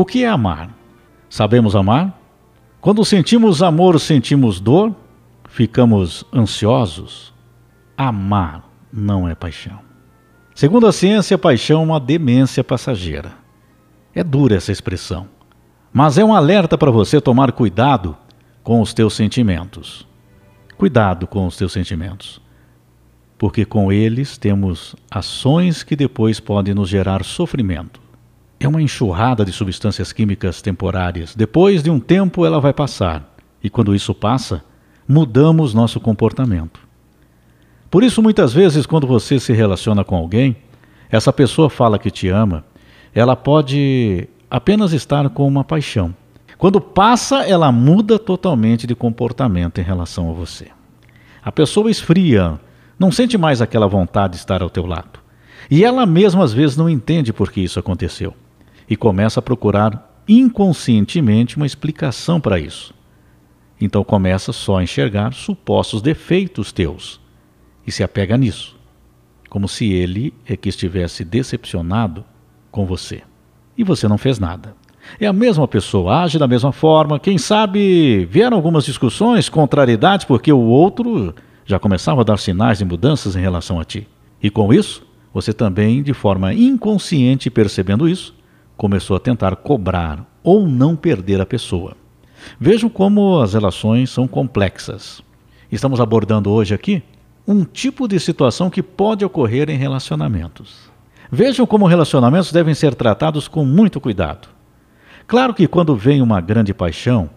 O que é amar? Sabemos amar? Quando sentimos amor, sentimos dor? Ficamos ansiosos? Amar não é paixão. Segundo a ciência, paixão é uma demência passageira. É dura essa expressão, mas é um alerta para você tomar cuidado com os teus sentimentos. Cuidado com os teus sentimentos, porque com eles temos ações que depois podem nos gerar sofrimento. É uma enxurrada de substâncias químicas temporárias. Depois de um tempo ela vai passar, e quando isso passa, mudamos nosso comportamento. Por isso, muitas vezes, quando você se relaciona com alguém, essa pessoa fala que te ama, ela pode apenas estar com uma paixão. Quando passa, ela muda totalmente de comportamento em relação a você. A pessoa esfria, não sente mais aquela vontade de estar ao teu lado. E ela mesma às vezes não entende por que isso aconteceu e começa a procurar inconscientemente uma explicação para isso. Então começa só a enxergar supostos defeitos teus e se apega nisso, como se ele é que estivesse decepcionado com você. E você não fez nada. É a mesma pessoa, age da mesma forma. Quem sabe vieram algumas discussões, contrariedades, porque o outro já começava a dar sinais de mudanças em relação a ti. E com isso, você também, de forma inconsciente, percebendo isso, começou a tentar cobrar ou não perder a pessoa. Vejam como as relações são complexas. Estamos abordando hoje aqui um tipo de situação que pode ocorrer em relacionamentos. Vejam como relacionamentos devem ser tratados com muito cuidado. Claro que quando vem uma grande paixão,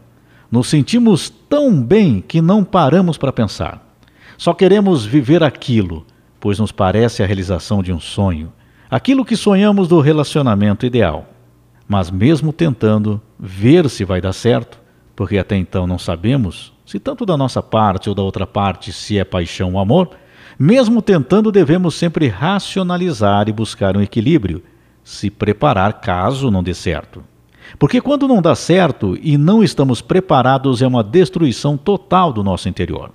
nos sentimos tão bem que não paramos para pensar. Só queremos viver aquilo, pois nos parece a realização de um sonho, aquilo que sonhamos do relacionamento ideal. Mas mesmo tentando ver se vai dar certo, porque até então não sabemos se tanto da nossa parte ou da outra parte se é paixão ou amor, mesmo tentando, devemos sempre racionalizar e buscar um equilíbrio, se preparar caso não dê certo. Porque quando não dá certo e não estamos preparados, é uma destruição total do nosso interior.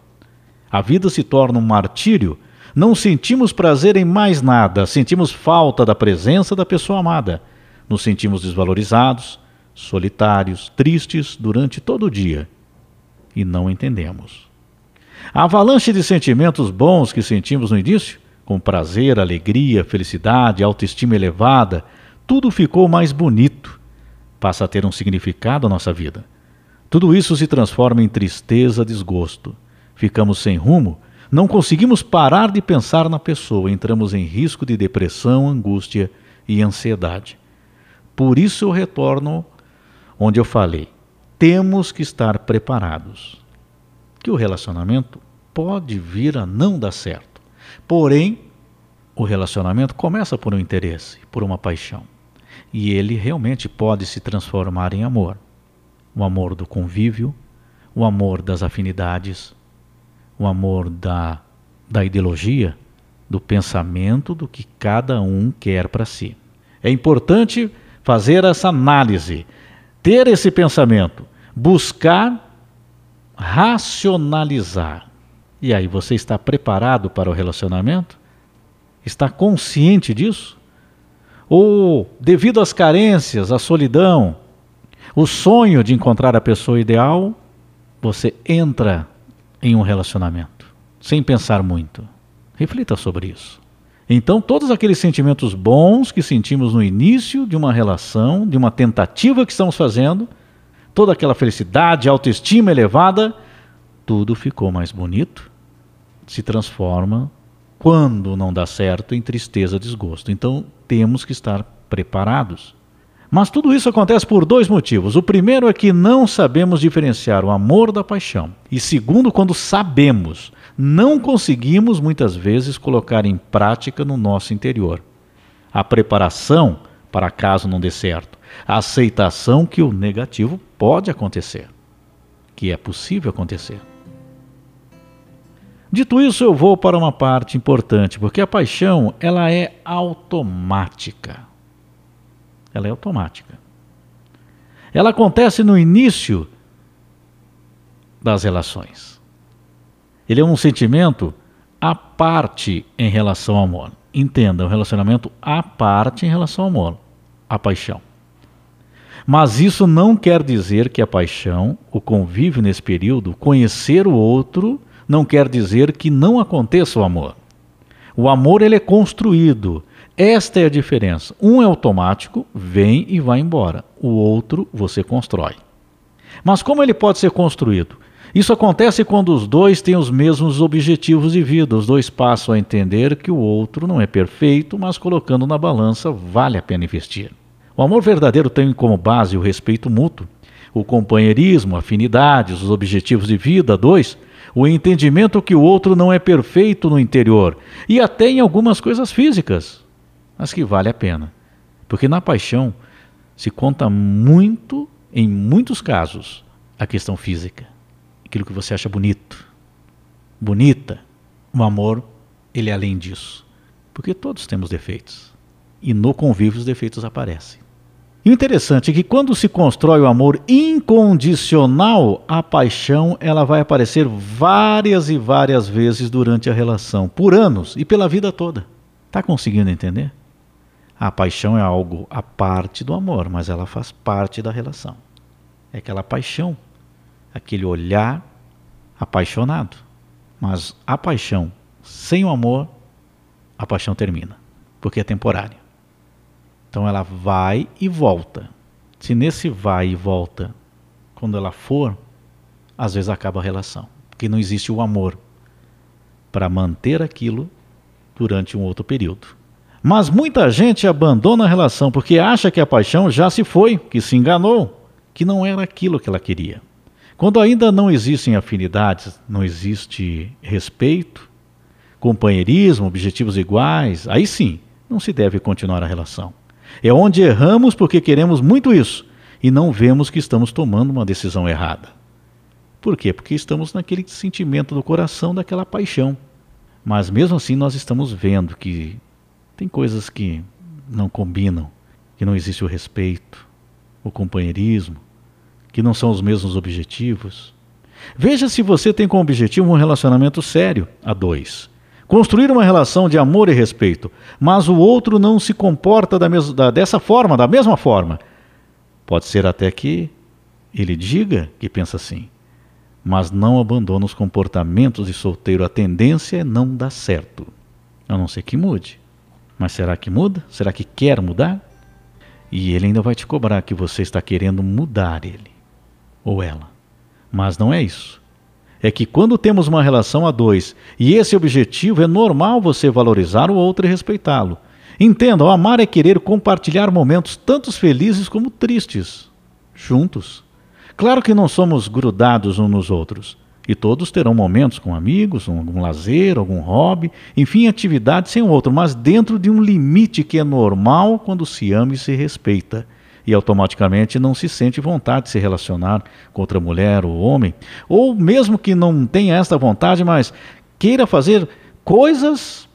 A vida se torna um martírio, não sentimos prazer em mais nada, sentimos falta da presença da pessoa amada, nos sentimos desvalorizados, solitários, tristes durante todo o dia e não entendemos. A avalanche de sentimentos bons que sentimos no início, com prazer, alegria, felicidade, autoestima elevada, tudo ficou mais bonito, passa a ter um significado à nossa vida. Tudo isso se transforma em tristeza, desgosto. Ficamos sem rumo, não conseguimos parar de pensar na pessoa, entramos em risco de depressão, angústia e ansiedade. Por isso eu retorno onde eu falei: temos que estar preparados que o relacionamento pode vir a não dar certo. Porém, o relacionamento começa por um interesse, por uma paixão. E ele realmente pode se transformar em amor. O amor do convívio, o amor das afinidades, o amor da, da ideologia, do pensamento do que cada um quer para si. É importante fazer essa análise, ter esse pensamento, buscar racionalizar. E aí, você está preparado para o relacionamento? Está consciente disso? Ou, devido às carências, à solidão, o sonho de encontrar a pessoa ideal, você entra em um relacionamento, sem pensar muito? Reflita sobre isso. Então, todos aqueles sentimentos bons que sentimos no início de uma relação, de uma tentativa que estamos fazendo, toda aquela felicidade, autoestima elevada, tudo ficou mais bonito, se transforma, quando não dá certo, em tristeza, desgosto. Então temos que estar preparados. Mas tudo isso acontece por dois motivos. O primeiro é que não sabemos diferenciar o amor da paixão. E segundo, quando sabemos, não conseguimos muitas vezes colocar em prática no nosso interior. A preparação para caso não dê certo a aceitação que o negativo pode acontecer, que é possível acontecer. Dito isso, eu vou para uma parte importante, porque a paixão, ela é automática. Ela é automática. Ela acontece no início das relações. Ele é um sentimento à parte em relação ao amor. Entenda, um relacionamento à parte em relação ao amor, a paixão. Mas isso não quer dizer que a paixão, o convívio nesse período, conhecer o outro, não quer dizer que não aconteça o amor. O amor ele é construído. Esta é a diferença. Um é automático, vem e vai embora. O outro você constrói. Mas como ele pode ser construído? Isso acontece quando os dois têm os mesmos objetivos de vida. Os dois passam a entender que o outro não é perfeito, mas colocando na balança vale a pena investir. O amor verdadeiro tem como base o respeito mútuo, o companheirismo, afinidades, os objetivos de vida. Dois, o entendimento que o outro não é perfeito no interior e até em algumas coisas físicas, mas que vale a pena. Porque na paixão se conta muito, em muitos casos, a questão física. Aquilo que você acha bonito, bonita. O amor, ele é além disso. Porque todos temos defeitos. E no convívio os defeitos aparecem. E o interessante é que quando se constrói o amor incondicional, a paixão ela vai aparecer várias e várias vezes durante a relação, por anos e pela vida toda. Está conseguindo entender? A paixão é algo à parte do amor, mas ela faz parte da relação. É aquela paixão, aquele olhar apaixonado. Mas a paixão sem o amor, a paixão termina, porque é temporária. Então ela vai e volta. Se nesse vai e volta, quando ela for, às vezes acaba a relação, porque não existe o amor para manter aquilo durante um outro período. Mas muita gente abandona a relação porque acha que a paixão já se foi, que se enganou, que não era aquilo que ela queria. Quando ainda não existem afinidades, não existe respeito, companheirismo, objetivos iguais, aí sim, não se deve continuar a relação. É onde erramos porque queremos muito isso e não vemos que estamos tomando uma decisão errada. Por quê? Porque estamos naquele sentimento do coração, daquela paixão. Mas mesmo assim nós estamos vendo que tem coisas que não combinam, que não existe o respeito, o companheirismo, que não são os mesmos objetivos. Veja se você tem como objetivo um relacionamento sério a dois construir uma relação de amor e respeito, mas o outro não se comporta da mes da, dessa forma, da mesma forma. Pode ser até que ele diga que pensa assim, mas não abandona os comportamentos de solteiro. A tendência é não dar certo, a não ser que mude. Mas será que muda? Será que quer mudar? E ele ainda vai te cobrar que você está querendo mudar ele ou ela. Mas não é isso é que quando temos uma relação a dois e esse objetivo, é normal você valorizar o outro e respeitá-lo. Entendam, amar é querer compartilhar momentos tanto felizes como tristes, juntos. Claro que não somos grudados uns nos outros, e todos terão momentos com amigos, algum lazer, algum hobby, enfim, atividade sem outro, mas dentro de um limite que é normal quando se ama e se respeita. E automaticamente não se sente vontade de se relacionar com outra mulher ou homem, ou mesmo que não tenha esta vontade, mas queira fazer coisas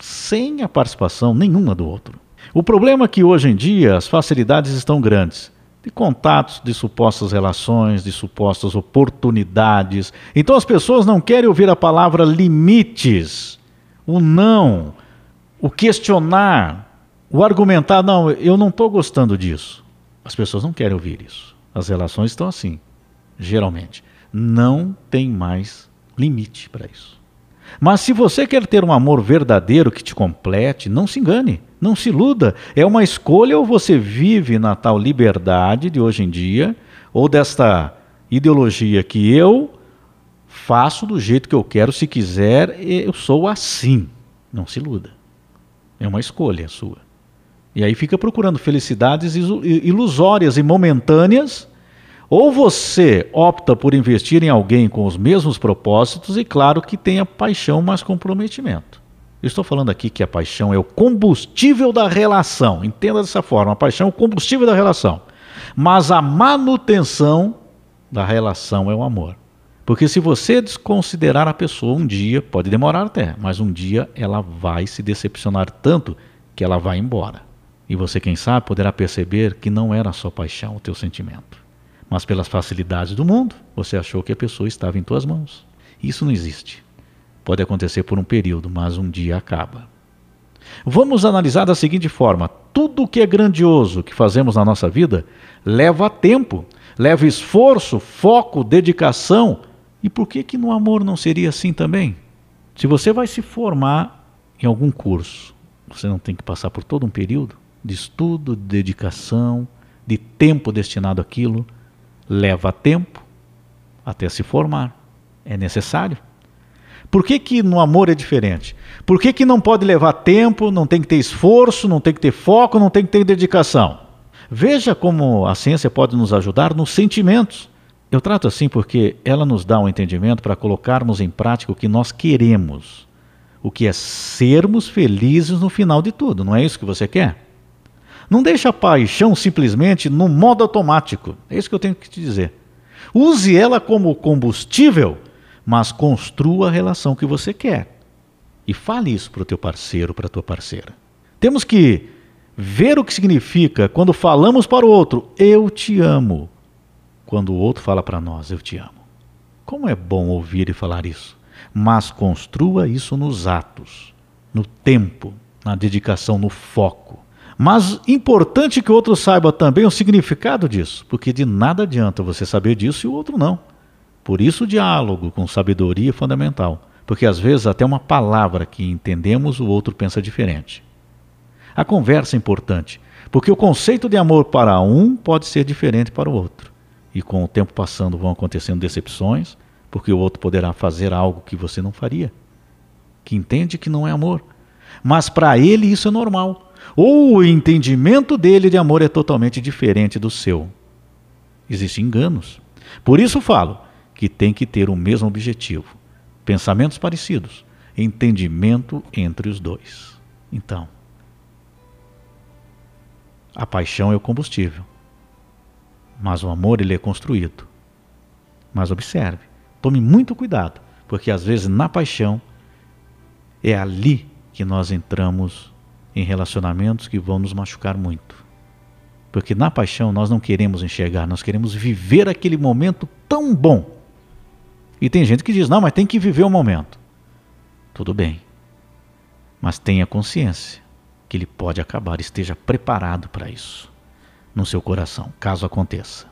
sem a participação nenhuma do outro. O problema é que hoje em dia as facilidades estão grandes de contatos, de supostas relações, de supostas oportunidades. Então as pessoas não querem ouvir a palavra limites, o não, o questionar, o argumentar. Não, eu não estou gostando disso. As pessoas não querem ouvir isso. As relações estão assim, geralmente. Não tem mais limite para isso. Mas se você quer ter um amor verdadeiro que te complete, não se engane, não se iluda. É uma escolha ou você vive na tal liberdade de hoje em dia, ou desta ideologia que eu faço do jeito que eu quero, se quiser, eu sou assim. Não se iluda. É uma escolha sua. E aí fica procurando felicidades ilusórias e momentâneas, ou você opta por investir em alguém com os mesmos propósitos e, claro, que tenha paixão mais comprometimento. Estou falando aqui que a paixão é o combustível da relação. Entenda dessa forma: a paixão é o combustível da relação. Mas a manutenção da relação é o amor. Porque se você desconsiderar a pessoa um dia, pode demorar até, mas um dia ela vai se decepcionar tanto que ela vai embora. E você, quem sabe, poderá perceber que não era só paixão o teu sentimento. Mas pelas facilidades do mundo, você achou que a pessoa estava em tuas mãos. Isso não existe. Pode acontecer por um período, mas um dia acaba. Vamos analisar da seguinte forma: tudo que é grandioso que fazemos na nossa vida leva tempo, leva esforço, foco, dedicação. E por que que no amor não seria assim também? Se você vai se formar em algum curso, você não tem que passar por todo um período de estudo, de dedicação, de tempo destinado àquilo. Leva tempo até se formar. É necessário. Por que, que no amor é diferente? Por que, que não pode levar tempo, não tem que ter esforço, não tem que ter foco, não tem que ter dedicação? Veja como a ciência pode nos ajudar nos sentimentos. Eu trato assim porque ela nos dá um entendimento para colocarmos em prática o que nós queremos, o que é sermos felizes no final de tudo, não é isso que você quer? Não deixe a paixão simplesmente no modo automático, é isso que eu tenho que te dizer. Use ela como combustível mas construa a relação que você quer. E fale isso para o teu parceiro, para a tua parceira. Temos que ver o que significa quando falamos para o outro, eu te amo, quando o outro fala para nós, eu te amo. Como é bom ouvir e falar isso, mas construa isso nos atos, no tempo, na dedicação, no foco. Mas importante que o outro saiba também o significado disso, porque de nada adianta você saber disso e o outro não. Por isso, o diálogo com sabedoria é fundamental, porque às vezes até uma palavra que entendemos o outro pensa diferente. A conversa é importante, porque o conceito de amor para um pode ser diferente para o outro. E com o tempo passando vão acontecendo decepções, porque o outro poderá fazer algo que você não faria, que entende que não é amor. Mas para ele isso é normal. Ou o entendimento dele de amor é totalmente diferente do seu. Existem enganos. Por isso falo, que tem que ter o mesmo objetivo, pensamentos parecidos, entendimento entre os dois. Então, a paixão é o combustível, mas o amor ele é construído. Mas observe, tome muito cuidado, porque às vezes na paixão é ali que nós entramos em relacionamentos que vão nos machucar muito. Porque na paixão nós não queremos enxergar, nós queremos viver aquele momento tão bom e tem gente que diz: não, mas tem que viver o momento. Tudo bem. Mas tenha consciência que ele pode acabar, esteja preparado para isso no seu coração, caso aconteça.